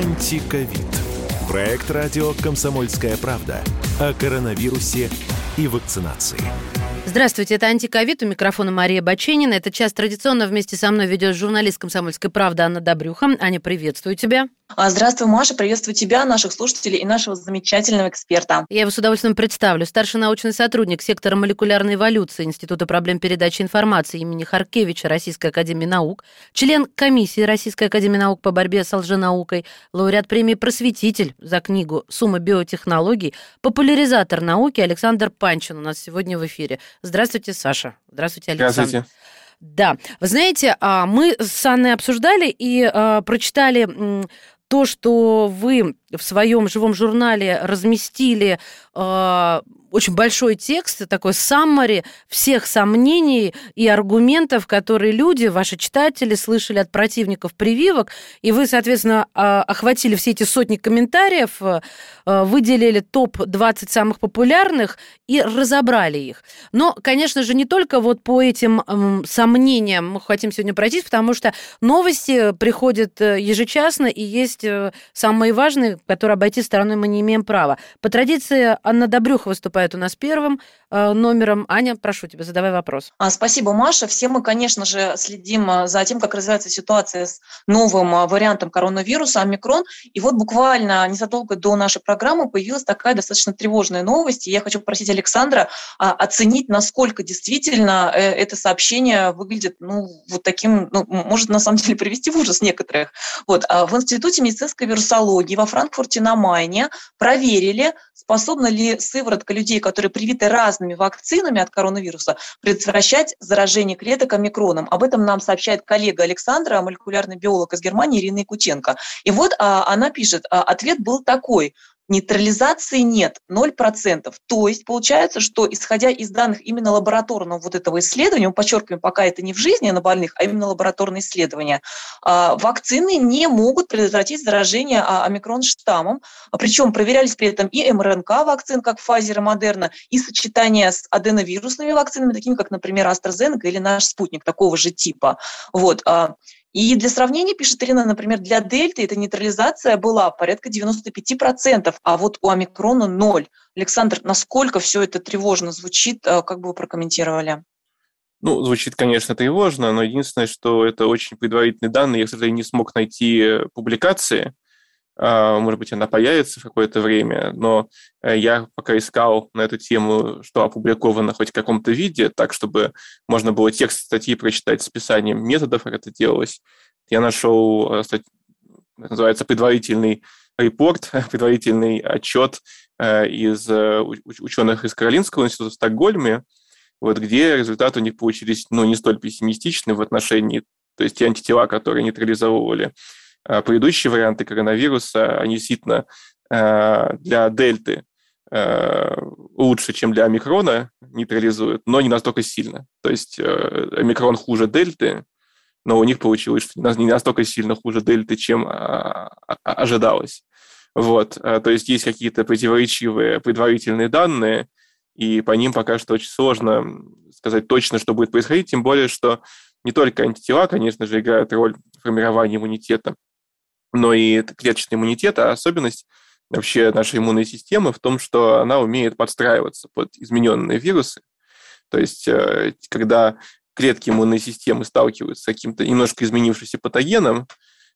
Антиковид. Проект радио «Комсомольская правда» о коронавирусе и вакцинации. Здравствуйте, это «Антиковид», у микрофона Мария Баченина. Этот час традиционно вместе со мной ведет журналист «Комсомольской правды» Анна Добрюха. Аня, приветствую тебя. А, здравствуй, Маша, приветствую тебя, наших слушателей и нашего замечательного эксперта. Я его с удовольствием представлю. Старший научный сотрудник сектора молекулярной эволюции Института проблем передачи информации имени Харкевича Российской Академии Наук, член комиссии Российской Академии Наук по борьбе с лженаукой, лауреат премии «Просветитель» за книгу «Сумма биотехнологий», популяризатор науки Александр Панчин у нас сегодня в эфире. Здравствуйте, Саша. Здравствуйте, Александр. Здравствуйте. Да, вы знаете, а, мы с Анной обсуждали и а, прочитали то, что вы в своем живом журнале разместили э, очень большой текст, такой саммари всех сомнений и аргументов, которые люди, ваши читатели, слышали от противников прививок, и вы, соответственно, а, охватили все эти сотни комментариев, э, выделили топ-20 самых популярных и разобрали их. Но, конечно же, не только вот по этим сомнениям мы хотим сегодня пройтись, потому что новости приходят э, ежечасно, и есть э, самые важные, которые обойти стороной мы не имеем права. По традиции Анна Добрюха выступает у нас первым номером. Аня, прошу тебя, задавай вопрос. А, спасибо, Маша. Все мы, конечно же, следим э, за тем, как развивается ситуация с новым э, вариантом коронавируса, омикрон. И вот буквально незадолго до нашей программы появилась такая достаточно тревожная новость. И я хочу попросить Александра а, оценить, насколько действительно это сообщение выглядит, ну, вот таким, ну, может, на самом деле привести в ужас некоторых. Вот, а в Институте медицинской вирусологии во Франкфурте на Майне проверили, способна ли сыворотка людей, которые привиты разными вакцинами от коронавируса, предотвращать заражение клеток омикроном. Об этом нам сообщает коллега Александра, молекулярный биолог из Германии Ирина Якутенко. И вот а, она пишет, а, ответ был такой нейтрализации нет, 0%. То есть получается, что исходя из данных именно лабораторного вот этого исследования, мы подчеркиваем, пока это не в жизни а на больных, а именно лабораторное исследование, а, вакцины не могут предотвратить заражение а, омикрон штаммом. Причем проверялись при этом и МРНК вакцин, как Pfizer и Moderna, и сочетание с аденовирусными вакцинами, такими как, например, AstraZeneca или наш спутник такого же типа. Вот. И для сравнения, пишет Ирина, например, для дельты эта нейтрализация была порядка 95%, а вот у омикрона ноль. Александр, насколько все это тревожно звучит, э, как бы вы прокомментировали? Ну, звучит, конечно, тревожно, но единственное, что это очень предварительные данные. Я, к сожалению, не смог найти публикации, может быть, она появится в какое-то время, но э, я пока искал на эту тему, что опубликовано хоть в каком-то виде, так, чтобы можно было текст статьи прочитать с описанием методов, как это делалось. Я нашел, э, называется, предварительный репорт, предварительный отчет э, из ученых из Каролинского института в Стокгольме, вот, где результаты у них получились ну, не столь пессимистичны в отношении, то есть те антитела, которые нейтрализовывали предыдущие варианты коронавируса, они действительно э, для дельты э, лучше, чем для омикрона нейтрализуют, но не настолько сильно. То есть омикрон хуже дельты, но у них получилось, что не настолько сильно хуже дельты, чем а, а, ожидалось. Вот, то есть есть какие-то противоречивые предварительные данные, и по ним пока что очень сложно сказать точно, что будет происходить, тем более, что не только антитела, конечно же, играют роль в формировании иммунитета, но и клеточный иммунитет, а особенность вообще нашей иммунной системы в том, что она умеет подстраиваться под измененные вирусы. То есть, э, когда клетки иммунной системы сталкиваются с каким-то немножко изменившимся патогеном,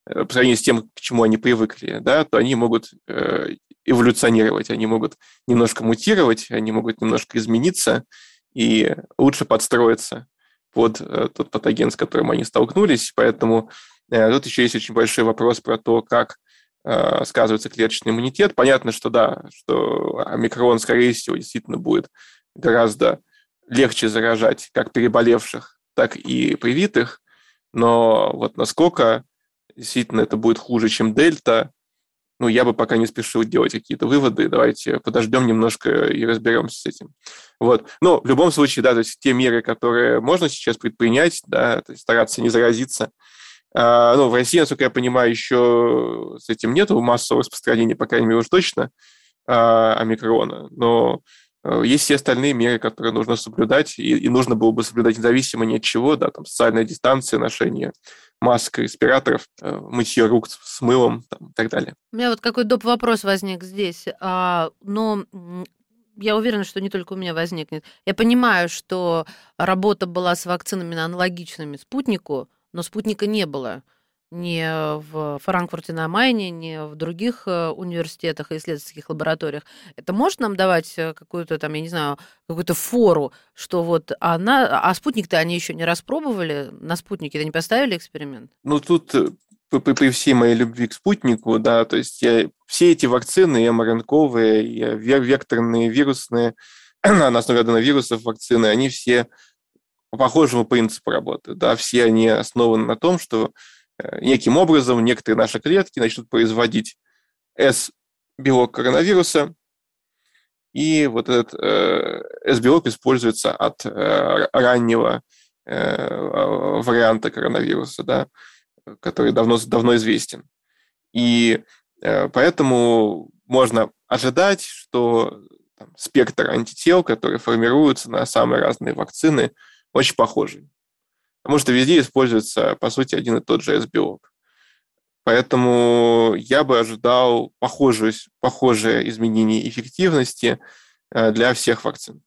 э, по сравнению с тем, к чему они привыкли, да, то они могут э, эволюционировать, они могут немножко мутировать, они могут немножко измениться и лучше подстроиться под тот патоген, с которым они столкнулись. Поэтому тут еще есть очень большой вопрос про то, как э, сказывается клеточный иммунитет. Понятно, что да, что омикрон, скорее всего, действительно будет гораздо легче заражать как переболевших, так и привитых, Но вот насколько действительно это будет хуже, чем дельта, ну, я бы пока не спешил делать какие-то выводы. Давайте подождем немножко и разберемся с этим. Вот. Но в любом случае, да, то есть те меры, которые можно сейчас предпринять, да, то есть стараться не заразиться. А, ну, в России, насколько я понимаю, еще с этим нету массового распространения, по крайней мере, уж точно, а, омикрона. Но Э, есть все остальные меры, которые нужно соблюдать, и, и нужно было бы соблюдать независимо ни от чего, да, там социальная дистанция, ношение масок, респираторов, э, мытье рук с мылом там, и так далее. У меня вот какой доп. вопрос возник здесь, а, но я уверена, что не только у меня возникнет. Я понимаю, что работа была с вакцинами аналогичными спутнику, но спутника не было ни в Франкфурте на Майне, ни в других э, университетах и исследовательских лабораториях. Это может нам давать э, какую-то там, я не знаю, какую-то фору, что вот она, а спутник-то они еще не распробовали, на спутнике-то не поставили эксперимент? Ну, тут э, при всей моей любви к спутнику, да, то есть я, все эти вакцины, и МРНКовые, и векторные, вирусные, на основе аденовирусов вакцины, они все по похожему принципу работают, да, все они основаны на том, что Э, неким образом некоторые наши клетки начнут производить S-белок коронавируса, и вот этот э, S-белок используется от э, раннего варианта коронавируса, да, который давно, давно известен. И поэтому можно ожидать, что там, спектр антител, которые формируются на самые разные вакцины, очень похожий. Потому что везде используется, по сути, один и тот же S-белок. Поэтому я бы ожидал похожее, похожее изменение эффективности э, для всех вакцин.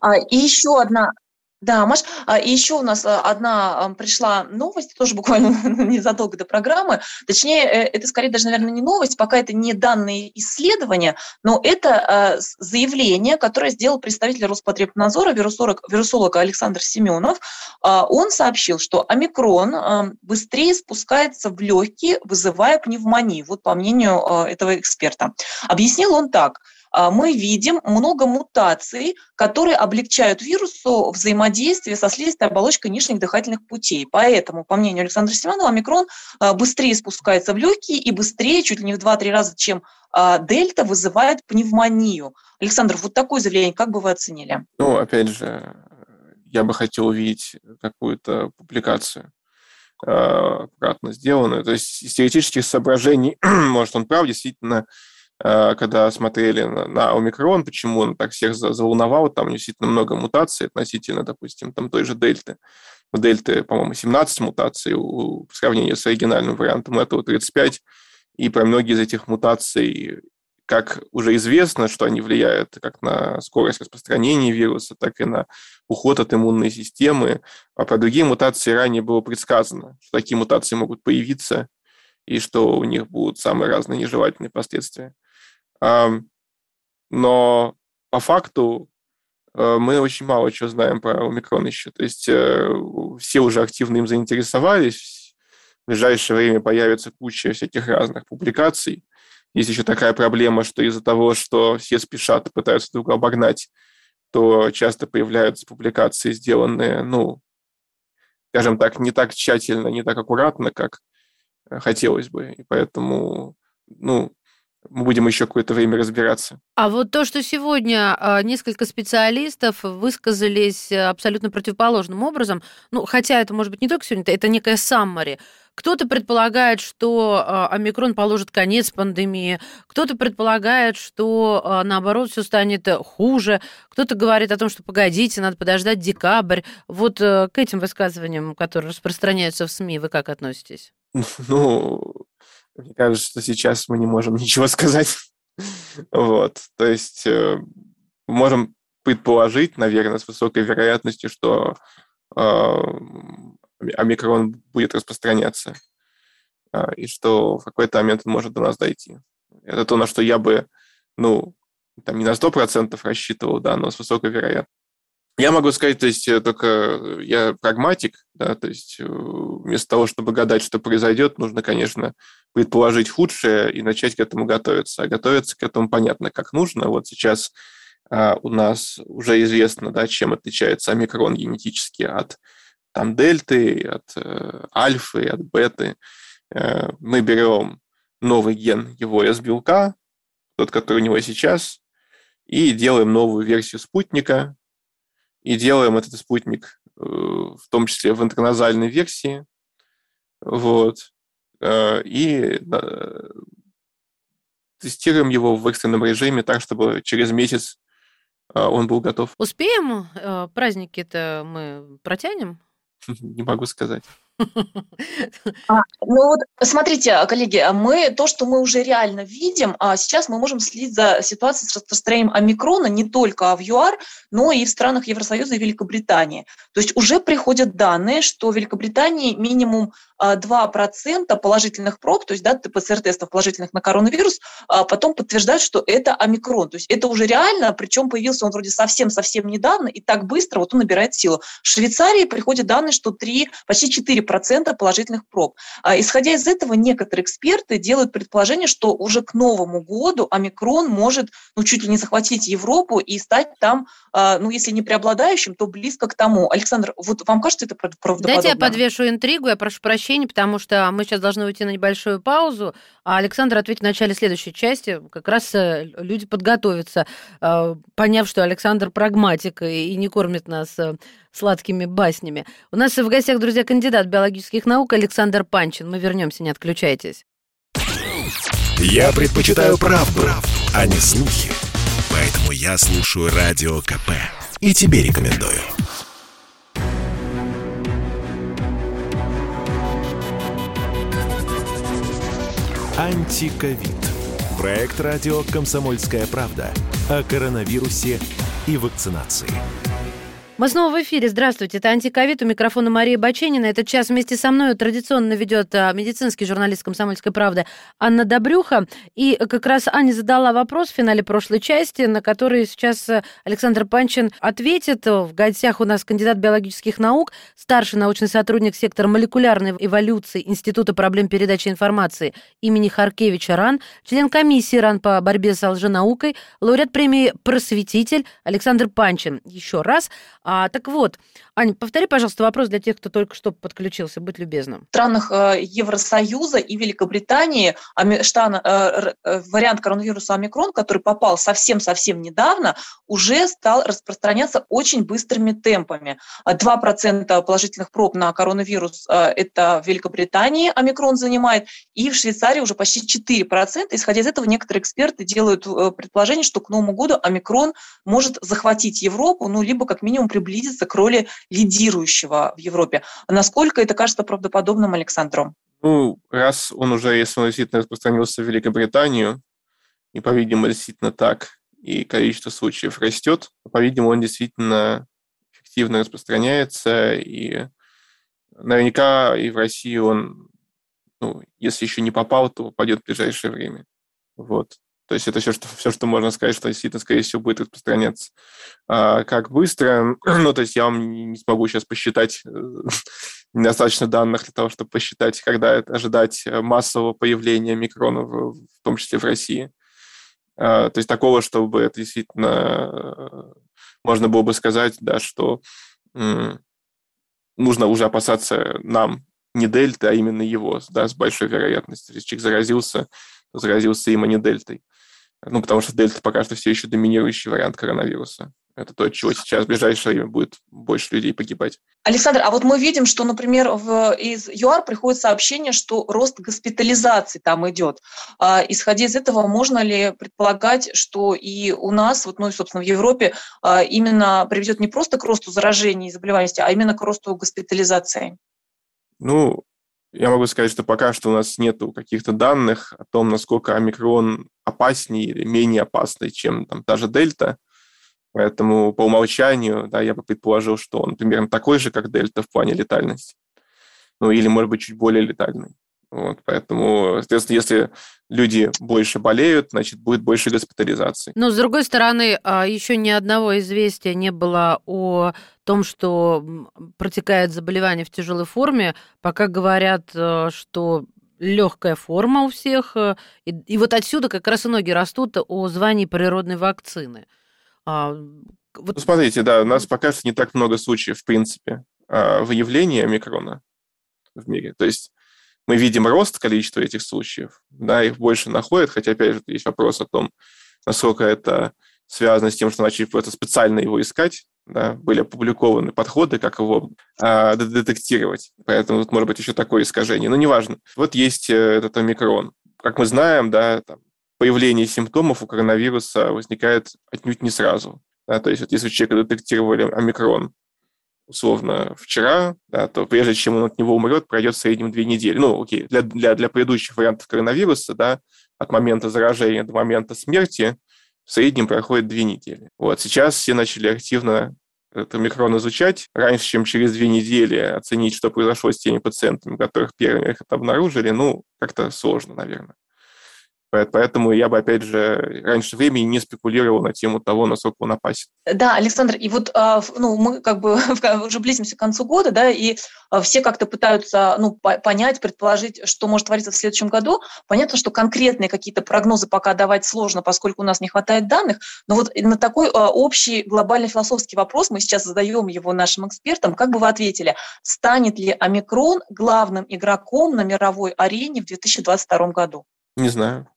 А, и еще одна да, Маш, а еще у нас а, одна пришла новость, тоже буквально незадолго до программы. Точнее, э, это скорее даже, наверное, не новость, пока это не данные исследования, но это а, заявление, которое сделал представитель Роспотребнадзора, вирусолог, вирусолог Александр Семенов. Он сообщил, что омикрон быстрее спускается в легкие, вызывая пневмонию, вот по мнению этого эксперта. Объяснил он так – мы видим много мутаций, которые облегчают вирусу взаимодействие со слизистой оболочкой нижних дыхательных путей. Поэтому, по мнению Александра Семенова, омикрон а, быстрее спускается в легкие и быстрее, чуть ли не в 2-3 раза, чем а, дельта, вызывает пневмонию. Александр, вот такое заявление, как бы вы оценили? Ну, опять же, я бы хотел увидеть какую-то публикацию аккуратно сделанную. То есть из теоретических соображений, может, он прав, действительно, когда смотрели на, омикрон, почему он так всех заволновал, там действительно много мутаций относительно, допустим, там той же дельты. У дельты, по-моему, 17 мутаций в сравнении с оригинальным вариантом этого 35, и про многие из этих мутаций, как уже известно, что они влияют как на скорость распространения вируса, так и на уход от иммунной системы, а про другие мутации ранее было предсказано, что такие мутации могут появиться, и что у них будут самые разные нежелательные последствия. Но по факту э, мы очень мало чего знаем про омикрон еще. То есть э, все уже активно им заинтересовались. В ближайшее время появится куча всяких разных публикаций. Есть еще такая проблема, что из-за того, что все спешат и пытаются друг обогнать, то часто появляются публикации, сделанные, ну, скажем так, не так тщательно, не так аккуратно, как э, хотелось бы. И поэтому, ну, мы будем еще какое-то время разбираться. А вот то, что сегодня а, несколько специалистов высказались абсолютно противоположным образом, ну, хотя это может быть не только сегодня, это некая саммари. Кто-то предполагает, что а, омикрон положит конец пандемии, кто-то предполагает, что а, наоборот все станет хуже, кто-то говорит о том, что погодите, надо подождать декабрь. Вот э, к этим высказываниям, которые распространяются в СМИ, вы как относитесь? Ну, мне кажется, что сейчас мы не можем ничего сказать. вот. То есть э, можем предположить, наверное, с высокой вероятностью, что э, омикрон будет распространяться, э, и что в какой-то момент он может до нас дойти. Это то, на что я бы, ну, там не на 100% рассчитывал, да, но с высокой вероятностью. Я могу сказать, то есть э, только э, я прагматик, да, то есть э, вместо того, чтобы гадать, что произойдет, нужно, конечно, предположить худшее и начать к этому готовиться. А готовиться к этому понятно, как нужно. Вот сейчас а, у нас уже известно, да, чем отличается омикрон генетически от там дельты, от э, альфы, от беты. Э, мы берем новый ген его из белка, тот, который у него сейчас, и делаем новую версию спутника, и делаем этот спутник э, в том числе в интерназальной версии, вот, э, и э, тестируем его в экстренном режиме так, чтобы через месяц он был готов. Успеем? Праздники-то мы протянем? Не могу сказать. А, ну вот, смотрите, коллеги, мы то, что мы уже реально видим, а сейчас мы можем следить за ситуацией с распространением омикрона не только в ЮАР, но и в странах Евросоюза и Великобритании. То есть уже приходят данные, что в Великобритании минимум 2% а, положительных проб, то есть да, ПЦР-тестов положительных на коронавирус, а потом подтверждают, что это омикрон. То есть это уже реально, причем появился он вроде совсем-совсем недавно, и так быстро вот он набирает силу. В Швейцарии приходят данные, что 3, почти 4% положительных проб. А, исходя из этого, некоторые эксперты делают предположение, что уже к Новому году омикрон может ну, чуть ли не захватить Европу и стать там, ну, если не преобладающим, то близко к тому. Александр, вот вам кажется это правдоподобно? Дайте я подвешу интригу, я прошу прощения сообщений, потому что мы сейчас должны уйти на небольшую паузу, а Александр ответит в начале следующей части. Как раз э, люди подготовятся, э, поняв, что Александр прагматик и не кормит нас э, сладкими баснями. У нас в гостях, друзья, кандидат биологических наук Александр Панчин. Мы вернемся, не отключайтесь. Я предпочитаю правду, а не слухи. Поэтому я слушаю Радио КП. И тебе рекомендую. Антиковид. Проект радио «Комсомольская правда» о коронавирусе и вакцинации. Мы снова в эфире. Здравствуйте. Это «Антиковид». У микрофона Мария Баченина. Этот час вместе со мной традиционно ведет а, медицинский журналист «Комсомольской правды» Анна Добрюха. И как раз Аня задала вопрос в финале прошлой части, на который сейчас а, Александр Панчин ответит. В гостях у нас кандидат биологических наук, старший научный сотрудник сектора молекулярной эволюции Института проблем передачи информации имени Харкевича РАН, член комиссии РАН по борьбе с лженаукой, лауреат премии «Просветитель» Александр Панчин. Еще раз. А, так вот, Аня, повтори, пожалуйста, вопрос для тех, кто только что подключился, будь любезным. В странах э, Евросоюза и Великобритании э, э, вариант коронавируса омикрон, который попал совсем-совсем недавно, уже стал распространяться очень быстрыми темпами. 2% положительных проб на коронавирус это в Великобритании омикрон занимает, и в Швейцарии уже почти 4%. Исходя из этого, некоторые эксперты делают предположение, что к Новому году омикрон может захватить Европу, ну, либо как минимум приблизиться к роли лидирующего в Европе. Насколько это кажется правдоподобным Александру? Ну, раз он уже, если он действительно распространился в Великобританию, и, по-видимому, действительно так, и количество случаев растет, по-видимому, он действительно эффективно распространяется, и наверняка и в России он, ну, если еще не попал, то попадет в ближайшее время. Вот. То есть это все, что, все, что можно сказать, что действительно, скорее всего, будет распространяться. А, как быстро? Ну, то есть я вам не смогу сейчас посчитать э, недостаточно данных для того, чтобы посчитать, когда ожидать массового появления микронов, в том числе в России. А, то есть такого, чтобы это действительно э, можно было бы сказать, да, что нужно уже опасаться нам не дельты, а именно его, да, с большой вероятностью. Если человек заразился, заразился им, а не дельтой. Ну, потому что дельта пока что все еще доминирующий вариант коронавируса. Это то, от чего сейчас в ближайшее время будет больше людей погибать. Александр, а вот мы видим, что, например, в, из ЮАР приходит сообщение, что рост госпитализации там идет. А, исходя из этого, можно ли предполагать, что и у нас, вот, ну и, собственно, в Европе, а, именно приведет не просто к росту заражений и заболеваемости, а именно к росту госпитализации? Ну, я могу сказать, что пока что у нас нет каких-то данных о том, насколько омикрон опаснее или менее опасный, чем там та же дельта. Поэтому по умолчанию, да, я бы предположил, что он примерно такой же, как дельта в плане летальности. Ну, или, может быть, чуть более летальный. Вот, поэтому, соответственно, если люди больше болеют, значит, будет больше госпитализации. Но, с другой стороны, а, еще ни одного известия не было о том, что протекает заболевание в тяжелой форме. Пока говорят, э, что легкая форма у всех. Э, и, и вот отсюда как раз и ноги растут о звании природной вакцины. А, вот... Ну, смотрите, да, у нас пока что не так много случаев, в принципе, э, выявления омикрона в мире. То есть мы видим рост количества этих случаев, да, их больше находят, хотя, опять же, есть вопрос о том, насколько это связано с тем, что начали просто специально его искать, да, были опубликованы подходы, как его э, детектировать. Поэтому тут может быть еще такое искажение. Но неважно. Вот есть э, этот омикрон. Как мы знаем, да, там, появление симптомов у коронавируса возникает отнюдь не сразу. Да, то есть вот если у человека детектировали омикрон условно вчера, да, то прежде чем он от него умрет, пройдет в среднем две недели. Ну, окей, для, для, для предыдущих вариантов коронавируса, да, от момента заражения до момента смерти в среднем проходит две недели. Вот сейчас все начали активно этот омикрон изучать. Раньше, чем через две недели оценить, что произошло с теми пациентами, которых первыми их обнаружили, ну, как-то сложно, наверное. Поэтому я бы, опять же, раньше времени не спекулировал на тему того, насколько он опасен. Да, Александр, и вот а, ну, мы как бы уже близимся к концу года, да, и а, все как-то пытаются ну, понять, предположить, что может твориться в следующем году. Понятно, что конкретные какие-то прогнозы пока давать сложно, поскольку у нас не хватает данных, но вот на такой а, общий глобальный философский вопрос мы сейчас задаем его нашим экспертам. Как бы вы ответили, станет ли омикрон главным игроком на мировой арене в 2022 году? Не знаю.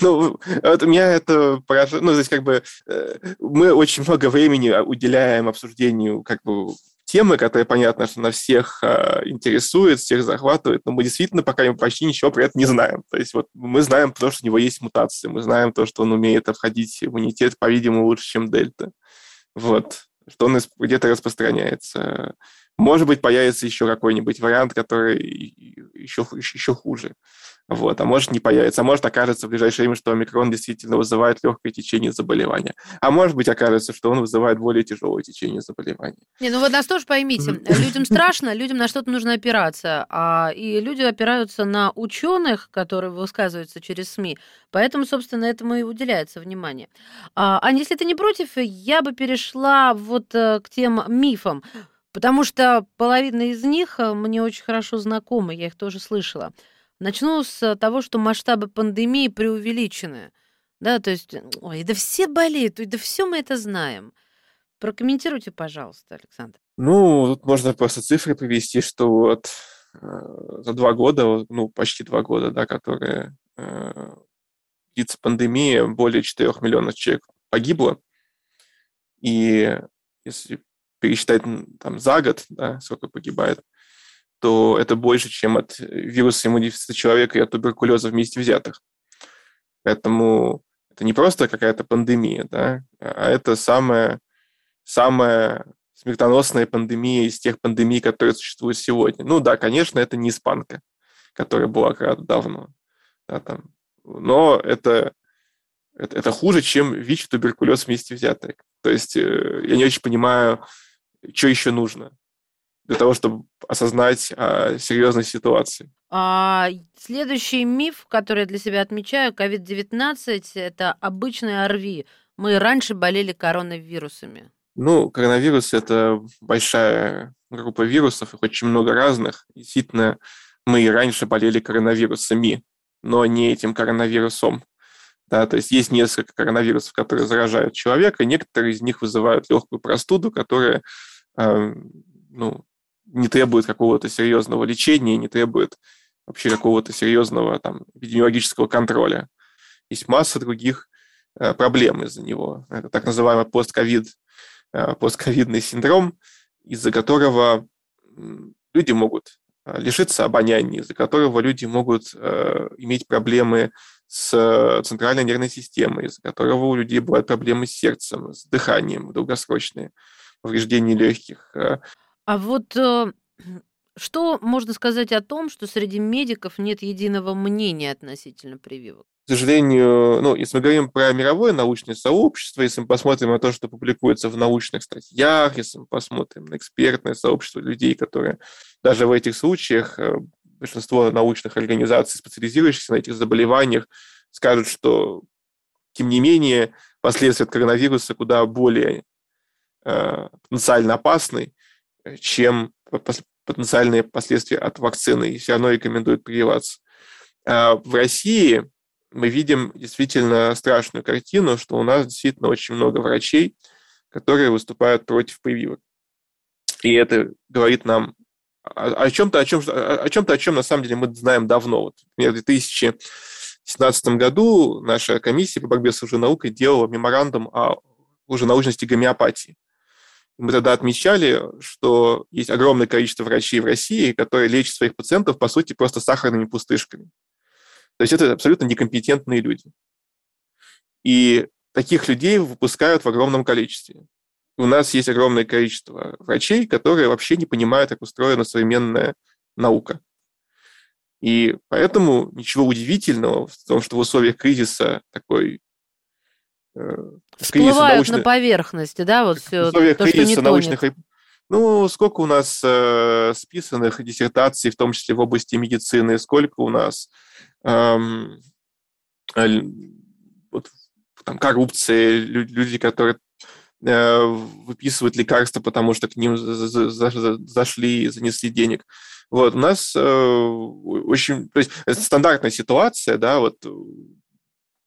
Ну, вот меня это поражает. Ну, здесь как бы э, мы очень много времени уделяем обсуждению как бы темы, которая, понятно, что на всех э, интересует, всех захватывает, но мы действительно пока почти ничего про это не знаем. То есть вот мы знаем то, что у него есть мутации, мы знаем то, что он умеет обходить иммунитет, по-видимому, лучше, чем дельта. Вот. Что он где-то распространяется. Может быть, появится еще какой-нибудь вариант, который еще, еще хуже. Вот, а может не появится, а может окажется в ближайшее время, что омикрон действительно вызывает легкое течение заболевания. А может быть окажется, что он вызывает более тяжелое течение заболевания. Не, ну вы нас тоже поймите, людям страшно, людям на что-то нужно опираться, а, и люди опираются на ученых, которые высказываются через СМИ, поэтому, собственно, этому и уделяется внимание. А, Аня, если ты не против, я бы перешла вот э, к тем мифам, потому что половина из них э, мне очень хорошо знакомы, я их тоже слышала. Начну с того, что масштабы пандемии преувеличены. Да, то есть, ой, да все болеют, да все мы это знаем. Прокомментируйте, пожалуйста, Александр. Ну, тут можно просто цифры привести, что вот э, за два года, ну, почти два года, да, которые э, длится пандемия, более 4 миллионов человек погибло. И если пересчитать там за год, да, сколько погибает, то это больше, чем от вируса иммунодефицита человека и от туберкулеза вместе взятых. Поэтому это не просто какая-то пандемия, да, а это самая, самая смертоносная пандемия из тех пандемий, которые существуют сегодня. Ну да, конечно, это не испанка, которая была когда-то давно. Да, там. Но это, это, это хуже, чем ВИЧ и туберкулез вместе взятые. То есть э, я не очень понимаю, что еще нужно для того, чтобы осознать а, серьезность ситуации. А, следующий миф, который я для себя отмечаю, COVID-19 – это обычный ОРВИ. Мы раньше болели коронавирусами. Ну, коронавирус – это большая группа вирусов, их очень много разных. Действительно, мы и раньше болели коронавирусами, но не этим коронавирусом. Да, то есть есть несколько коронавирусов, которые заражают человека, некоторые из них вызывают легкую простуду, которая э, ну, не требует какого-то серьезного лечения, не требует вообще какого-то серьезного там, эпидемиологического контроля. Есть масса других э, проблем из-за него. Это так называемый постковид, э, постковидный синдром, из-за которого люди могут э, лишиться обоняния, из-за которого люди могут иметь проблемы с центральной нервной системой, из-за которого у людей бывают проблемы с сердцем, с дыханием долгосрочные, повреждения легких. А вот э, что можно сказать о том, что среди медиков нет единого мнения относительно прививок? К сожалению, ну, если мы говорим про мировое научное сообщество, если мы посмотрим на то, что публикуется в научных статьях, если мы посмотрим на экспертное сообщество людей, которые даже в этих случаях, э, большинство научных организаций, специализирующихся на этих заболеваниях, скажут, что, тем не менее, последствия от коронавируса куда более э, потенциально опасны, чем потенциальные последствия от вакцины, и все равно рекомендуют прививаться. А в России мы видим действительно страшную картину, что у нас действительно очень много врачей, которые выступают против прививок. И это говорит нам о, чем-то, о, чем, о чем-то, о чем на самом деле мы знаем давно. Вот, например, в 2017 году наша комиссия по борьбе с лженаукой делала меморандум о лженаучности гомеопатии. Мы тогда отмечали, что есть огромное количество врачей в России, которые лечат своих пациентов, по сути, просто сахарными пустышками. То есть это абсолютно некомпетентные люди. И таких людей выпускают в огромном количестве. У нас есть огромное количество врачей, которые вообще не понимают, как устроена современная наука. И поэтому ничего удивительного в том, что в условиях кризиса такой всплывают научных... на поверхности, да, вот все в условиях то, кризиса научных ну, сколько у нас э, списанных диссертаций, в том числе в области медицины, сколько у нас эм, вот, там, коррупции, люди, которые э, выписывают лекарства, потому что к ним зашли и занесли денег. Вот, у нас э, очень... То есть это стандартная ситуация, да, вот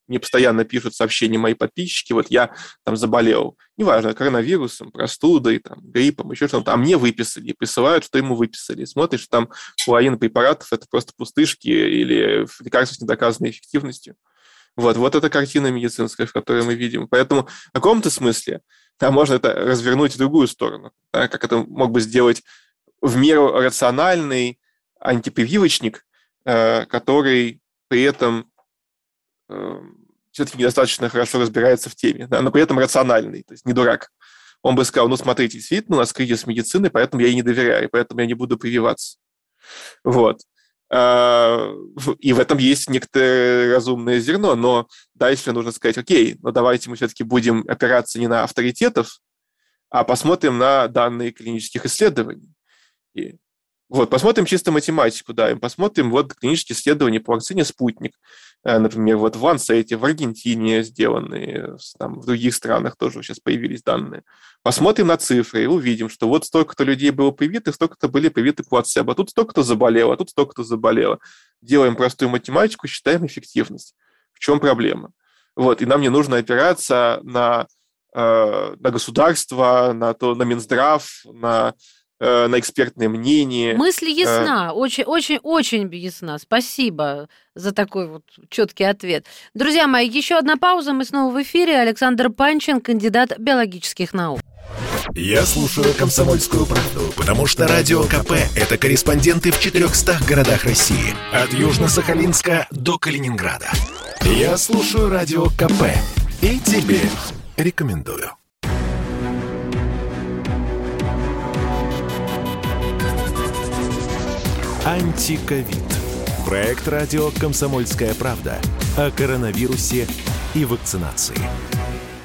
мне постоянно пишут сообщения мои подписчики, вот я там заболел, неважно, коронавирусом, простудой, там, гриппом, еще что-то, а мне выписали, присылают, что ему выписали. Смотришь, там половина препаратов – это просто пустышки или лекарства с недоказанной эффективностью. Вот, вот эта картина медицинская, в которой мы видим. Поэтому в каком-то смысле да, можно это развернуть в другую сторону, да, как это мог бы сделать в меру рациональный антипрививочник, э, который при этом все-таки недостаточно хорошо разбирается в теме, но при этом рациональный, то есть не дурак. Он бы сказал, ну, смотрите, действительно, у нас кризис медицины, поэтому я ей не доверяю, поэтому я не буду прививаться. Вот. А, и в этом есть некоторое разумное зерно, но дальше нужно сказать, окей, но давайте мы все-таки будем опираться не на авторитетов, а посмотрим на данные клинических исследований. Вот, посмотрим чисто математику, да, и посмотрим вот клинические исследования по вакцине «Спутник». Э, например, вот в Лансете, в Аргентине сделанные, там, в других странах тоже сейчас появились данные. Посмотрим на цифры и увидим, что вот столько-то людей было привиты, столько-то были привиты плацебо, тут столько-то заболело, а тут столько-то заболело. Делаем простую математику, считаем эффективность. В чем проблема? Вот, и нам не нужно опираться на, э, на государство, на, то, на Минздрав, на Э, на экспертное мнение. Мысль э, ясна, очень, очень, очень ясна. Спасибо за такой вот четкий ответ. Друзья мои, еще одна пауза, мы снова в эфире. Александр Панчин, кандидат биологических наук. Я слушаю «Комсомольскую правду», потому что «Радио КП» — это корреспонденты в 400 городах России. От Южно-Сахалинска до Калининграда. Я слушаю «Радио КП» и тебе рекомендую. Антиковид. Проект радио «Комсомольская правда» о коронавирусе и вакцинации.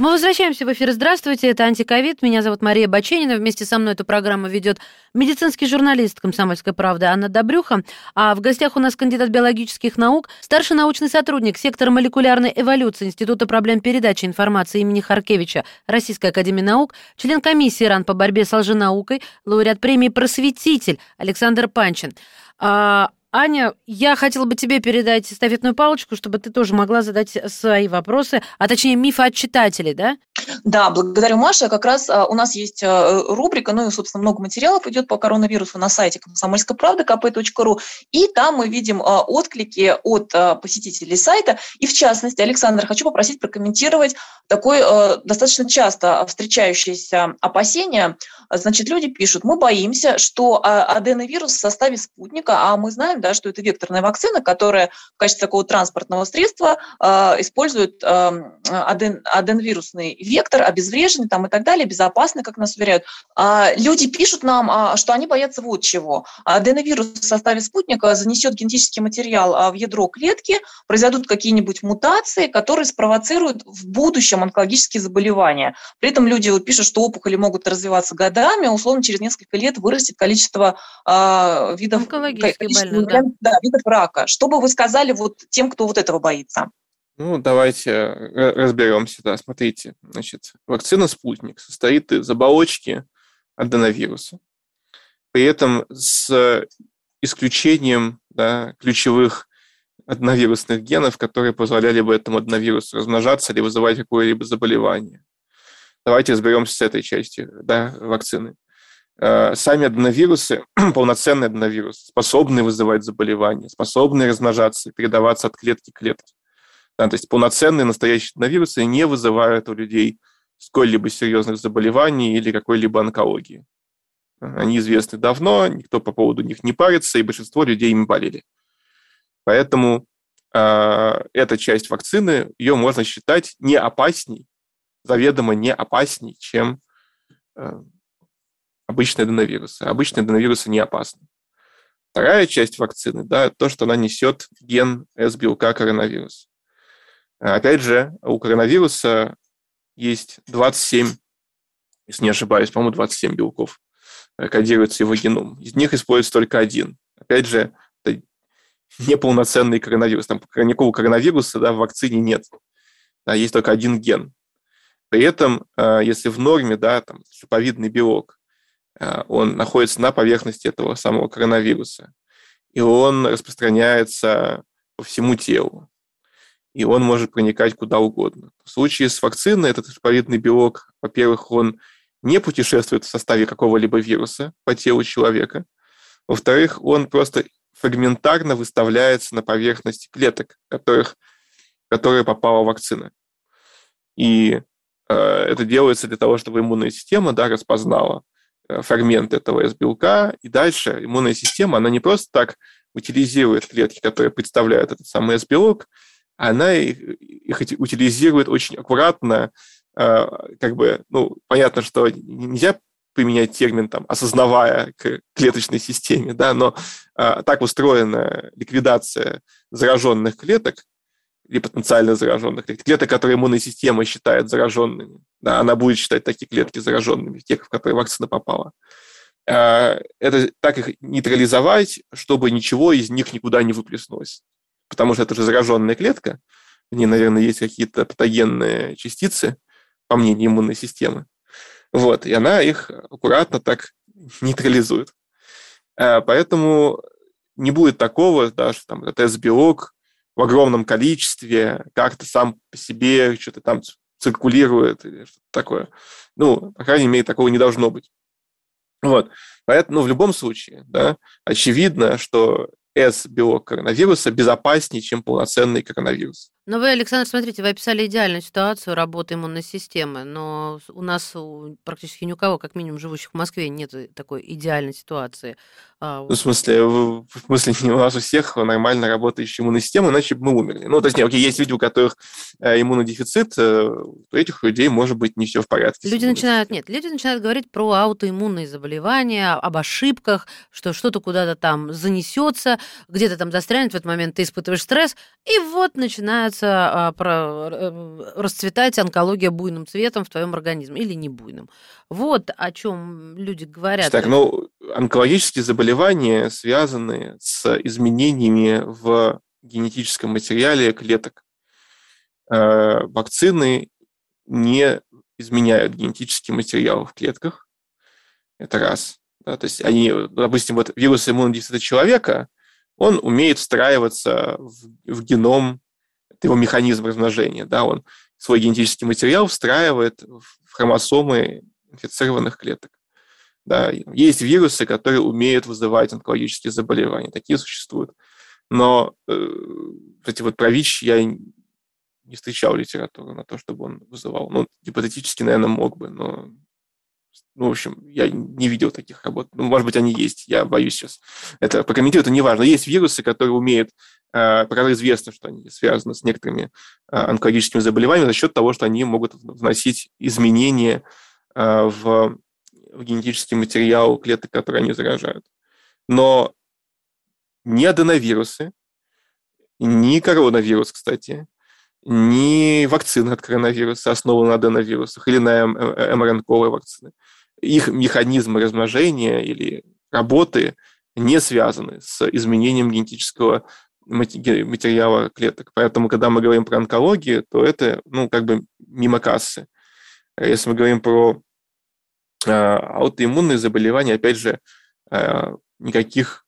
Мы возвращаемся в эфир. Здравствуйте, это «Антиковид». Меня зовут Мария Баченина. Вместе со мной эту программу ведет медицинский журналист «Комсомольской правды» Анна Добрюха. А в гостях у нас кандидат биологических наук, старший научный сотрудник сектора молекулярной эволюции Института проблем передачи информации имени Харкевича Российской академии наук, член комиссии РАН по борьбе с лженаукой, лауреат премии «Просветитель» Александр Панчин. Аня, я хотела бы тебе передать стафетную палочку, чтобы ты тоже могла задать свои вопросы, а точнее мифы от читателей, да? Да, благодарю, Маша. Как раз а, у нас есть а, рубрика, ну и, собственно, много материалов идет по коронавирусу на сайте комсомольской правды kp.ru, и там мы видим а, отклики от посетителей сайта. И, в частности, Александр, хочу попросить прокомментировать такое достаточно часто встречающееся опасение. Значит, люди пишут, мы боимся, что а, аденовирус в составе спутника, а мы знаем, да, что это векторная вакцина, которая в качестве такого транспортного средства э, использует э, аден, аденовирусный вектор, обезвреженный там и так далее, безопасный, как нас уверяют. А люди пишут нам, а, что они боятся вот чего. Аденовирус в составе спутника занесет генетический материал а, в ядро клетки, произойдут какие-нибудь мутации, которые спровоцируют в будущем онкологические заболевания. При этом люди пишут, что опухоли могут развиваться годами, условно через несколько лет вырастет количество э, видов, количество да. да, видов рака. Что бы вы сказали вот тем, кто вот этого боится? Ну, давайте э, разберемся. Да, смотрите, значит, вакцина «Спутник» состоит из оболочки аденовируса. При этом с исключением да, ключевых аденовирусных генов, которые позволяли бы этому аденовирусу размножаться или вызывать какое-либо заболевание. Давайте разберемся с этой частью да, вакцины. э, сами аденовирусы, полноценные аденовирусы, способны вызывать заболевания, способны размножаться, передаваться от клетки к клетке. Да, то есть полноценные настоящие аденовирусы не вызывают у людей сколь-либо серьезных заболеваний или какой-либо онкологии. Они известны давно, никто по поводу них не парится, и большинство людей ими болели. Поэтому э, эта часть вакцины, ее можно считать не опасней, заведомо не опасней, чем э, обычные аденовирусы. Обычные аденовирусы не опасны. Вторая часть вакцины, да, то, что она несет ген S-белка коронавирус. Опять же, у коронавируса есть 27, если не ошибаюсь, по-моему, 27 белков кодируется его геном. Из них используется только один. Опять же, это неполноценный коронавирус. Там никакого коронавируса да, в вакцине нет. Да, есть только один ген. При этом, э, если в норме, да, там, шиповидный белок, э, он находится на поверхности этого самого коронавируса, и он распространяется по всему телу, и он может проникать куда угодно. В случае с вакциной этот шиповидный белок, во-первых, он не путешествует в составе какого-либо вируса по телу человека. Во-вторых, он просто фрагментарно выставляется на поверхность клеток, которых, которые попала вакцина. И это делается для того, чтобы иммунная система да, распознала э, фрагмент этого S-белка, и дальше иммунная система, она не просто так утилизирует клетки, которые представляют этот самый S-белок, она их, их утилизирует очень аккуратно, Э, как бы, ну, понятно, что нельзя применять термин там, осознавая к клеточной системе, да, но а, так устроена ликвидация зараженных клеток или потенциально зараженных клеток, клеток, которые иммунная система считает зараженными, да, она будет считать такие клетки зараженными, те, в которые вакцина попала. А, это так их нейтрализовать, чтобы ничего из них никуда не выплеснулось. Потому что это же зараженная клетка, в ней, наверное, есть какие-то патогенные частицы, по мнению иммунной системы. Вот, и она их аккуратно так нейтрализует. Э, поэтому не будет такого, да, что там этот S-белок в огромном количестве как-то сам по себе что-то там циркулирует или что-то такое. Ну, по крайней мере, такого не должно быть. Вот. Поэтому, ну, в любом случае, да, очевидно, что S-белок коронавируса безопаснее, чем полноценный коронавирус. Но вы, Александр, смотрите, вы описали идеальную ситуацию работы иммунной системы, но у нас у, практически ни у кого, как минимум живущих в Москве, нет такой идеальной ситуации. А, ну, в смысле, в, в смысле, не у нас у всех нормально работающая иммунная система, иначе бы мы умерли. Ну, то есть, нет, окей, есть люди, у которых э, иммунодефицит, э, у этих людей может быть не все в порядке. Люди начинают, нет, люди начинают говорить про аутоиммунные заболевания, об ошибках, что что-то куда-то там занесется, где-то там застрянет, в этот момент ты испытываешь стресс, и вот начинают начинается а, э, расцветать онкология буйным цветом в твоем организме или не буйным. Вот о чем люди говорят. Так, ну, онкологические заболевания связаны с изменениями в генетическом материале клеток. Э, вакцины не изменяют генетический материал в клетках. Это раз. Да, то есть они, допустим, вот вирус иммунодефицита человека, он умеет встраиваться в, в геном его механизм размножения, да, он свой генетический материал встраивает в хромосомы инфицированных клеток. Да. Есть вирусы, которые умеют вызывать онкологические заболевания, такие существуют. Но, э, кстати, вот про ВИЧ я не встречал литературу на то, чтобы он вызывал. Ну, гипотетически, наверное, мог бы, но ну, в общем, я не видел таких работ. Ну, может быть, они есть, я боюсь сейчас. Это прокомментировать, это не важно. Есть вирусы, которые умеют, э, про известно, что они связаны с некоторыми э, онкологическими заболеваниями за счет того, что они могут вносить изменения э, в, в генетический материал клеток, которые они заражают. Но ни аденовирусы, ни коронавирус, кстати, ни вакцина от коронавируса основана на аденовирусах или на МРНКовой вакцины их механизмы размножения или работы не связаны с изменением генетического материала клеток. Поэтому, когда мы говорим про онкологию, то это, ну, как бы мимо кассы. Если мы говорим про э, аутоиммунные заболевания, опять же, э, никаких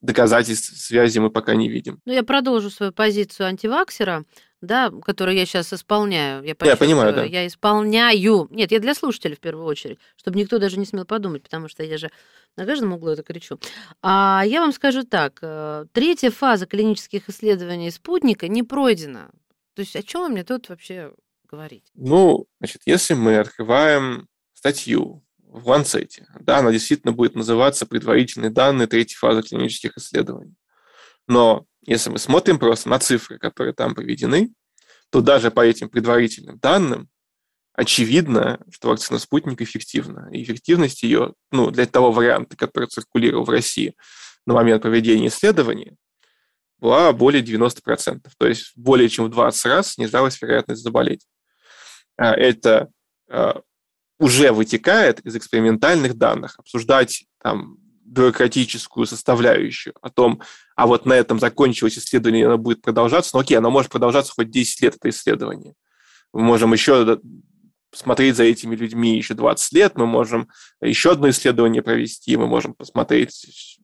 доказательств связи мы пока не видим. Ну, я продолжу свою позицию антиваксера. Да, который я сейчас исполняю. Я, я понимаю, да. Я исполняю. Нет, я для слушателей в первую очередь, чтобы никто даже не смел подумать, потому что я же на каждом углу это кричу. А я вам скажу так. Э, третья фаза клинических исследований спутника не пройдена. То есть о чем вы мне тут вообще говорить? Ну, значит, если мы открываем статью в Lancet, да, она действительно будет называться «Предварительные данные третьей фазы клинических исследований». Но если мы смотрим просто на цифры, которые там приведены, то даже по этим предварительным данным очевидно, что вакцина «Спутник» эффективна. И эффективность ее, ну, для того варианта, который циркулировал в России на момент проведения исследования, была более 90%. То есть более чем в 20 раз снижалась вероятность заболеть. А это а, уже вытекает из экспериментальных данных. Обсуждать там бюрократическую составляющую о том, а вот на этом закончилось исследование, оно будет продолжаться. Ну окей, оно может продолжаться хоть 10 лет, это исследование. Мы можем еще смотреть за этими людьми еще 20 лет, мы можем еще одно исследование провести, мы можем посмотреть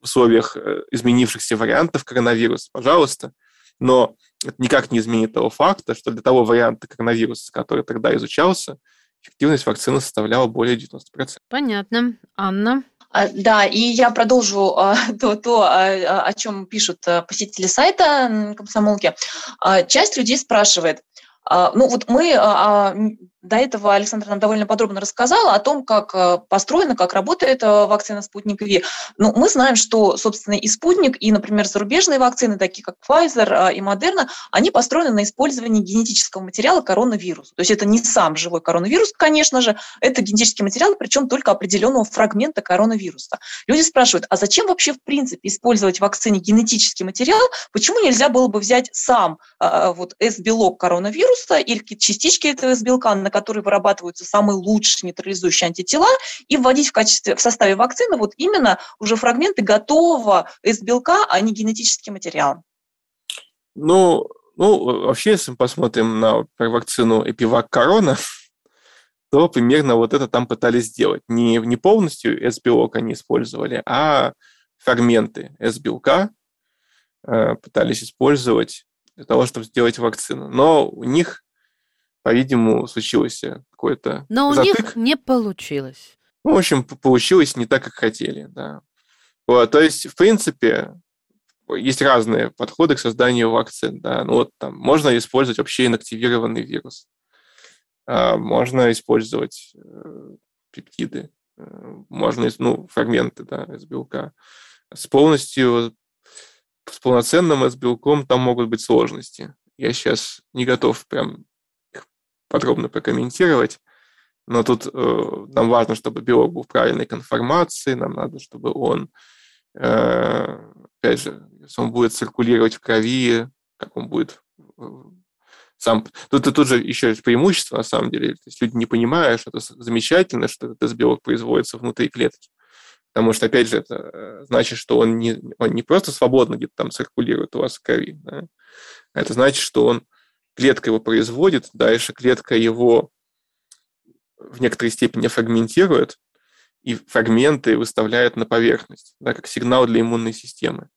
в условиях э, изменившихся вариантов коронавируса, пожалуйста. Но это никак не изменит того факта, что для того варианта коронавируса, который тогда изучался, эффективность вакцины составляла более 90%. Понятно. Анна? А, да, и я продолжу а, то, то а, о чем пишут посетители сайта комсомолки. Часть людей спрашивает, ну вот мы до этого Александр нам довольно подробно рассказал о том, как э, построена, как работает э, вакцина «Спутник Ви». Ну, мы знаем, что, собственно, и «Спутник», и, например, зарубежные вакцины, такие как Pfizer э, и Moderna, они построены на использовании генетического материала коронавируса. То есть это не сам живой коронавирус, конечно же, это генетический материал, причем только определенного фрагмента коронавируса. Люди спрашивают, а зачем вообще в принципе использовать в вакцине генетический материал? Почему нельзя было бы взять сам вот S-белок коронавируса или частички этого S-белка, на которые вырабатываются самые лучшие нейтрализующие антитела, и вводить в качестве в составе вакцины вот именно уже фрагменты готового S-белка, а не генетический материал. Ну, ну, вообще, если мы посмотрим на вакцину Эпивак Корона, то примерно вот это там пытались сделать. Не, не полностью S-белок они использовали, а фрагменты S-белка э, пытались использовать для того, чтобы сделать вакцину. Но у них по-видимому, случилось какое-то Но затык. у них не получилось. Ну, в общем, получилось не так, как хотели, да. Вот, то есть, в принципе, есть разные подходы к созданию вакцин, да. Ну, вот там можно использовать вообще инактивированный вирус. А, можно использовать э, пептиды, э, можно, ну, фрагменты, да, из белка. С полностью, с полноценным S-белком там могут быть сложности. Я сейчас не готов прям подробно прокомментировать. Но тут э, нам важно, чтобы белок был в правильной конформации, нам надо, чтобы он, э, опять же, если он будет циркулировать в крови, как он будет э, сам... Тут, тут же еще есть преимущество, на самом деле. То есть люди не понимают, что это замечательно, что этот белок производится внутри клетки. Потому что, опять же, это э, значит, что он не, он не просто свободно где-то там циркулирует у вас в крови, да? а это значит, что он клетка его производит, дальше клетка его в некоторой степени фрагментирует, и фрагменты выставляет на поверхность, да, как сигнал для иммунной системы.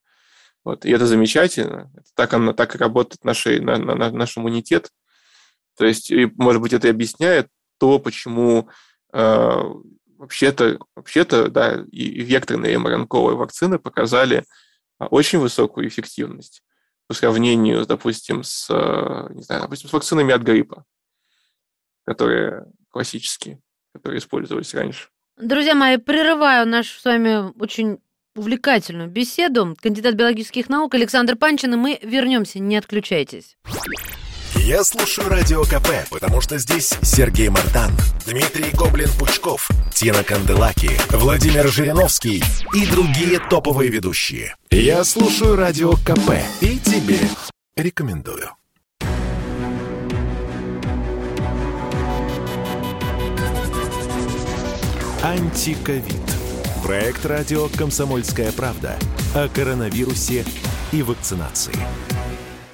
Вот. И это замечательно. Это так, она, так и работает наш, на, на, наш иммунитет. То есть, и, может быть, это и объясняет то, почему э, вообще-то, вообще-то, да, и, и векторные мрнк вакцины показали а, очень высокую эффективность по сравнению, допустим, с, э, не знаю, допустим, с вакцинами от гриппа, которые классические, которые использовались раньше. Друзья мои, прерываю нашу с вами очень увлекательную беседу. Кандидат биологических наук Александр Панчин, и мы вернемся, не отключайтесь. Я слушаю Радио КП, потому что здесь Сергей Мартан, Дмитрий Гоблин-Пучков, Тина Канделаки, Владимир Жириновский и другие топовые ведущие. Я слушаю Радио КП и тебе рекомендую. Антиковид. Проект радио «Комсомольская правда» о коронавирусе и вакцинации.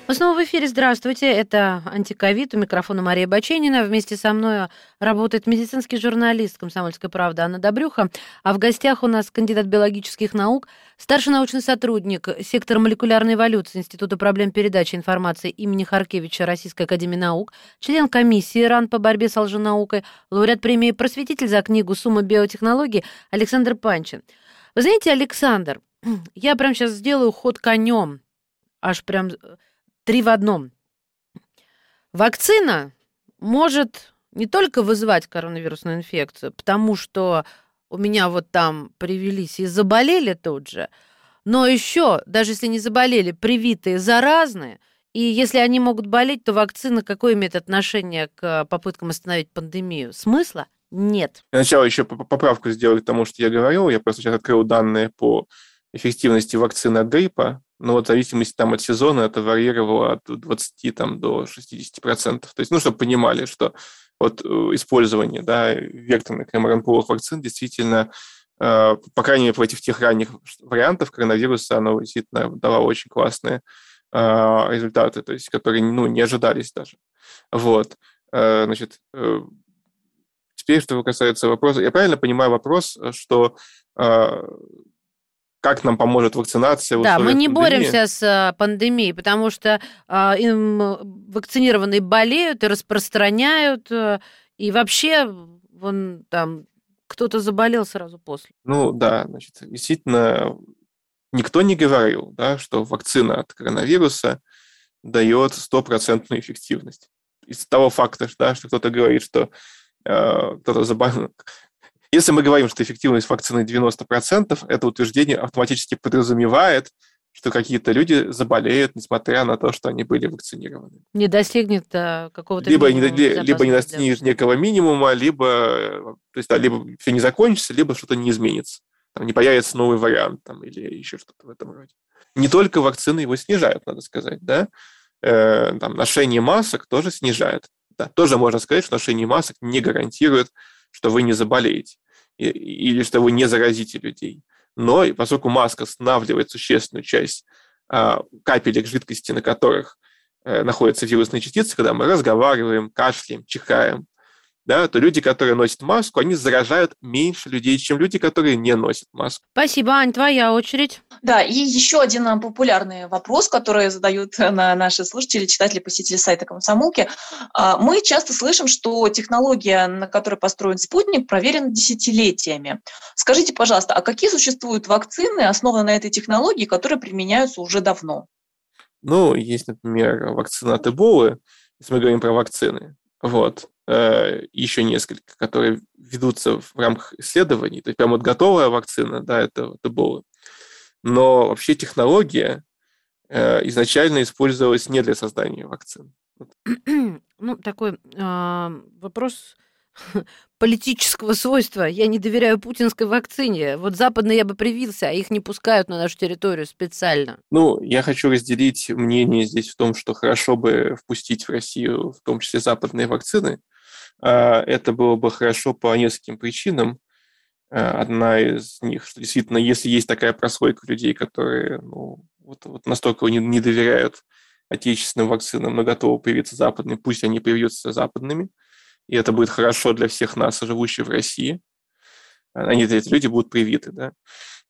Мы снова в эфире. Здравствуйте. Это «Антиковид». У микрофона Мария Баченина. Вместе со мной работает медицинский журналист «Комсомольской правды» Анна Добрюха. А в гостях у нас кандидат биологических наук, старший научный сотрудник сектора молекулярной эволюции Института проблем передачи информации имени Харкевича Российской академии наук, член комиссии РАН по борьбе с лженаукой, лауреат премии «Просветитель» за книгу «Сумма биотехнологий» Александр Панчин. Вы знаете, Александр, я прям сейчас сделаю ход конем. Аж прям три в одном. Вакцина может не только вызывать коронавирусную инфекцию, потому что у меня вот там привелись и заболели тут же, но еще, даже если не заболели, привитые заразные, и если они могут болеть, то вакцина какое имеет отношение к попыткам остановить пандемию? Смысла? Нет. Сначала еще поправку сделать к тому, что я говорил. Я просто сейчас открыл данные по эффективности вакцины от гриппа, но вот в зависимости там, от сезона это варьировало от 20 там, до 60%. То есть, ну, чтобы понимали, что вот э, использование да, векторных mRNA вакцин действительно, э, по крайней мере, против тех ранних вариантов коронавируса, оно действительно давало очень классные э, результаты, то есть, которые ну, не ожидались даже. Вот. Значит, теперь, что касается вопроса, я правильно понимаю вопрос, что как нам поможет вакцинация. Да, мы не пандемии. боремся с а, пандемией, потому что а, им вакцинированные болеют и распространяют, а, и вообще вон там кто-то заболел сразу после. Ну да, значит, действительно, никто не говорил, да, что вакцина от коронавируса дает стопроцентную эффективность. Из того факта, да, что кто-то говорит, что э, кто-то заболел, если мы говорим, что эффективность вакцины 90%, это утверждение автоматически подразумевает, что какие-то люди заболеют, несмотря на то, что они были вакцинированы. Не достигнет а, какого-то либо не, либо не достигнет некого минимума, либо, то есть, да, либо все не закончится, либо что-то не изменится. Там не появится новый вариант там, или еще что-то в этом роде. Не только вакцины его снижают, надо сказать, да. Э, там, ношение масок тоже снижает. Да, тоже можно сказать, что ношение масок не гарантирует что вы не заболеете или что вы не заразите людей. Но поскольку маска останавливает существенную часть а, капелек жидкости, на которых э, находятся вирусные частицы, когда мы разговариваем, кашляем, чихаем, да, то люди, которые носят маску, они заражают меньше людей, чем люди, которые не носят маску. Спасибо, Ань, твоя очередь. Да, и еще один а, популярный вопрос, который задают э, на наши слушатели, читатели, посетители сайта Комсомолки. А, мы часто слышим, что технология, на которой построен спутник, проверена десятилетиями. Скажите, пожалуйста, а какие существуют вакцины, основанные на этой технологии, которые применяются уже давно? Ну, есть, например, вакцина от Эболы, если мы говорим про вакцины. Вот. Э, еще несколько, которые ведутся в рамках исследований. То есть прям вот готовая вакцина, да, это, это было. Но вообще технология э, изначально использовалась не для создания вакцин. Ну, такой э, вопрос политического свойства. Я не доверяю путинской вакцине. Вот западные я бы привился, а их не пускают на нашу территорию специально. Ну, я хочу разделить мнение здесь в том, что хорошо бы впустить в Россию в том числе западные вакцины. А, это было бы хорошо по нескольким причинам. А, одна из них, что действительно, если есть такая прослойка людей, которые ну, вот, вот настолько не, не доверяют отечественным вакцинам, но готовы появиться западными, пусть они появятся западными – и это будет хорошо для всех нас, живущих в России. Они, эти люди будут привиты, да.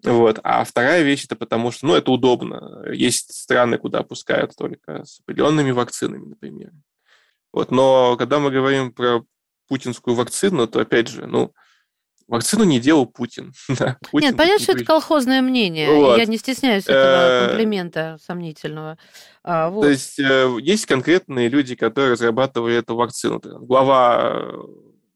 Вот. А вторая вещь это потому, что, ну, это удобно. Есть страны, куда пускают только с определенными вакцинами, например. Вот. Но когда мы говорим про путинскую вакцину, то, опять же, ну, Вакцину не делал Путин. Путин Нет, понятно, что это колхозное мнение. Вот. Я не стесняюсь этого э, комплимента сомнительного. А, вот. То есть э, есть конкретные люди, которые разрабатывали эту вакцину. Глава э,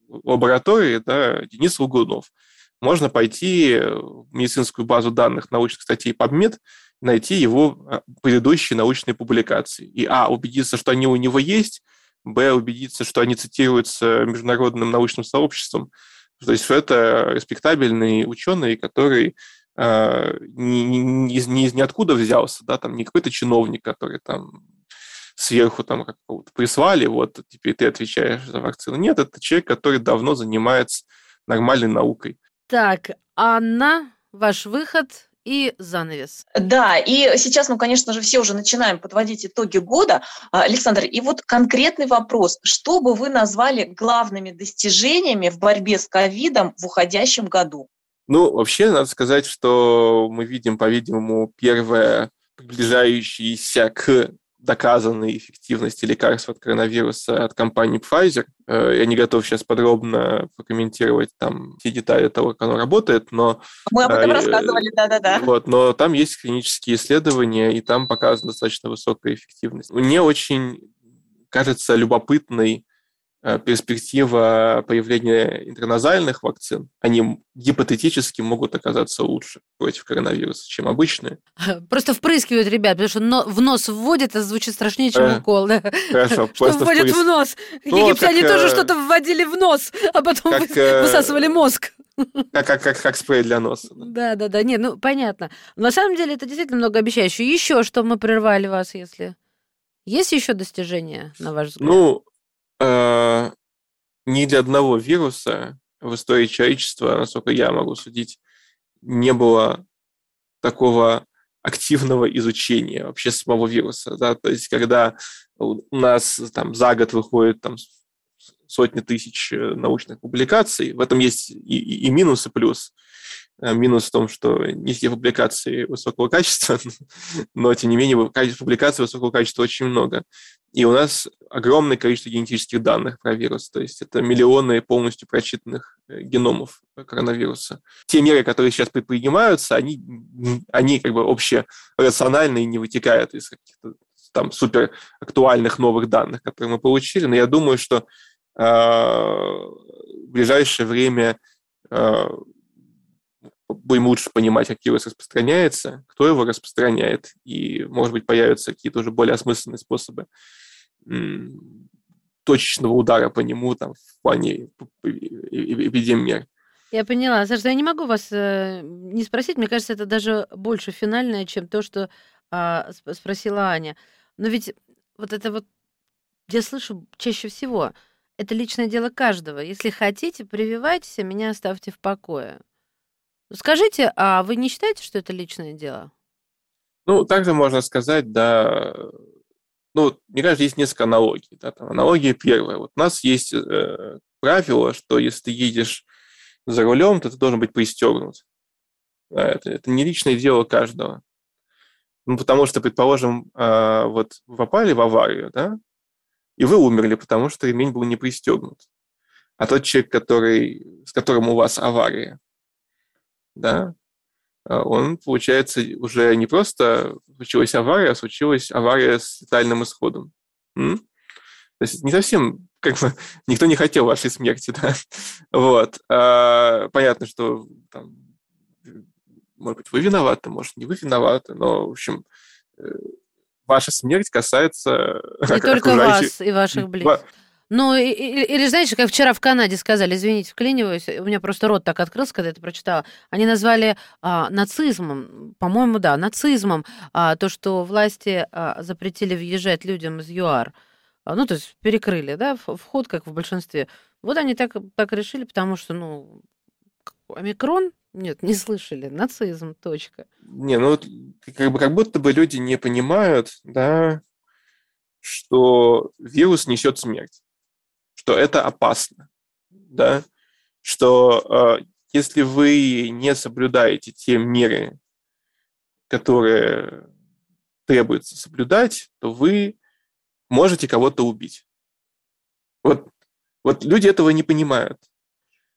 лаборатории, да, Денис Лугунов. Можно пойти в медицинскую базу данных научных статей PubMed, найти его предыдущие научные публикации. И, а, убедиться, что они у него есть, б, убедиться, что они цитируются международным научным сообществом, то есть это респектабельный ученый, который э, ни, ни, ни из ниоткуда взялся, да, там не какой-то чиновник, который там сверху там какого-то прислали, вот теперь ты отвечаешь за вакцину. Нет, это человек, который давно занимается нормальной наукой. Так, Анна, ваш выход и занавес. Да, и сейчас мы, конечно же, все уже начинаем подводить итоги года. А, Александр, и вот конкретный вопрос. Что бы вы назвали главными достижениями в борьбе с ковидом в уходящем году? Ну, вообще, надо сказать, что мы видим, по-видимому, первое приближающееся к доказанной эффективности лекарств от коронавируса от компании Pfizer. Э, я не готов сейчас подробно прокомментировать там все детали того, как оно работает, но... Мы об этом э, рассказывали, да-да-да. Вот, но там есть клинические исследования, и там показана достаточно высокая эффективность. Мне очень кажется любопытной перспектива появления интерназальных вакцин, они гипотетически могут оказаться лучше против коронавируса, чем обычные. Просто впрыскивают ребят, потому что в нос вводят, это звучит страшнее, чем э, укол. Да? Хорошо, что вводят в нос. Ну, Египтяне тоже э, что-то вводили в нос, а потом высасывали мозг. Как, как, как, как спрей для носа. Да, да, да. Нет, ну понятно. На самом деле это действительно многообещающе. Еще что мы прервали вас, если... Есть еще достижения, на ваш взгляд? Ну, э, ни для одного вируса в истории человечества, насколько я могу судить, не было такого активного изучения вообще самого вируса. Да? То есть, когда у нас там, за год выходит там, сотни тысяч э, научных публикаций, в этом есть и, и, и минус, и плюс. Э, минус в том, что не все публикации высокого качества, но, тем не менее, публикаций высокого качества очень много. И у нас огромное количество генетических данных про вирус, то есть это миллионы полностью прочитанных э, геномов коронавируса. Те меры, которые сейчас принимаются, они, они как бы общерациональные, не вытекают из каких-то там супер актуальных новых данных, которые мы получили, но я думаю, что в ближайшее время э, будем лучше понимать, как вирус распространяется, кто его распространяет, и, может быть, появятся какие-то уже более осмысленные способы точечного удара по нему там, в плане эпидеммер. Я поняла. Саша, я не могу вас э, не спросить. Мне кажется, это даже больше финальное, чем то, что э, спросила Аня. Но ведь вот это вот, я слышу чаще всего, это личное дело каждого. Если хотите, прививайтесь, а меня оставьте в покое. Скажите, а вы не считаете, что это личное дело? Ну, также можно сказать, да, ну, мне кажется, есть несколько аналогий. Да? Там, аналогия первая. Вот у нас есть э, правило, что если ты едешь за рулем, то ты должен быть пристегнут. Да, это, это не личное дело каждого. Ну, потому что, предположим, э, вот попали в аварию, да, и вы умерли, потому что ремень был не пристегнут. А тот человек, который, с которым у вас авария, да, а, он, получается, уже не просто случилась авария, а случилась авария с летальным исходом. М? То есть не совсем, как бы, никто не хотел вашей смерти, да. Вот. А, понятно, что там, может быть, вы виноваты, может, не вы виноваты, но, в общем, э, ваша смерть касается... Не только вас и ваших близких. Ну, или, или, знаете, как вчера в Канаде сказали, извините, вклиниваюсь, у меня просто рот так открылся, когда это прочитала. Они назвали а, нацизмом, по-моему, да, нацизмом, а, то, что власти а, запретили въезжать людям из ЮАР. А, ну, то есть перекрыли, да, вход, как в большинстве. Вот они так, так решили, потому что, ну, омикрон, нет, не слышали, нацизм, точка. Не, ну, как, бы, как будто бы люди не понимают, да, что вирус несет смерть что это опасно, да, что э, если вы не соблюдаете те меры, которые требуется соблюдать, то вы можете кого-то убить. Вот, вот люди этого не понимают.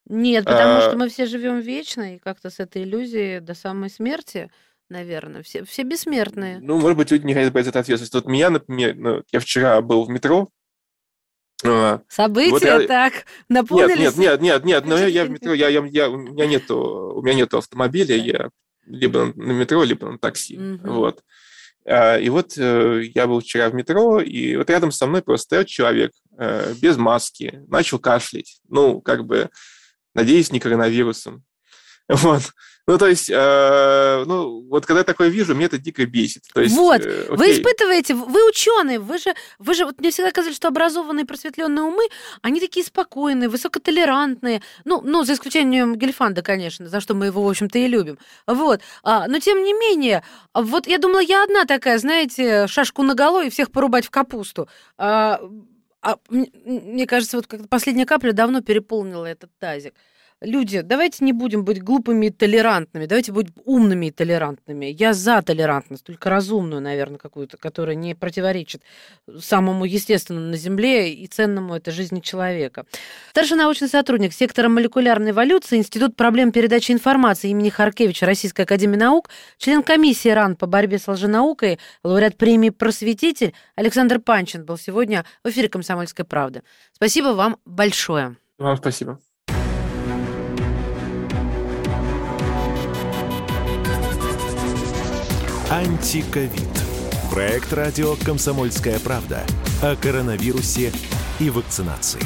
Нет, потому а... что мы все живем вечно, и как-то с этой иллюзией до самой смерти, наверное, все, все бессмертные. Ну, может быть, люди не хотят брать эту ответственность. Вот меня, например, ну, я вчера был в метро, а, События вот я... так наполнились. Нет, нет, нет, нет, но я, я в метро, я, я, я, у меня нету, у меня нету автомобиля, я либо на метро, либо на такси, угу. вот. А, и вот э, я был вчера в метро, и вот рядом со мной просто стоял человек э, без маски, начал кашлять, ну, как бы, надеюсь, не коронавирусом. Вот. Ну, то есть, э, ну, вот когда я такое вижу, мне это дико бесит. То есть, вот, э, вы испытываете, вы ученые, вы же, вы же, вот мне всегда казалось, что образованные, просветленные умы, они такие спокойные, высокотолерантные, ну, ну, за исключением Гельфанда, конечно, за что мы его, в общем-то, и любим. Вот, а, но тем не менее, вот я думала, я одна такая, знаете, шашку на голову и всех порубать в капусту. А, а, мне кажется, вот как последняя капля давно переполнила этот тазик люди, давайте не будем быть глупыми и толерантными, давайте будем умными и толерантными. Я за толерантность, только разумную, наверное, какую-то, которая не противоречит самому естественному на Земле и ценному это жизни человека. Старший научный сотрудник сектора молекулярной эволюции, Институт проблем передачи информации имени Харкевича Российской Академии Наук, член комиссии РАН по борьбе с лженаукой, лауреат премии «Просветитель» Александр Панчин был сегодня в эфире «Комсомольской правды». Спасибо вам большое. Вам спасибо. Антиковид. Проект радио «Комсомольская правда» о коронавирусе и вакцинации.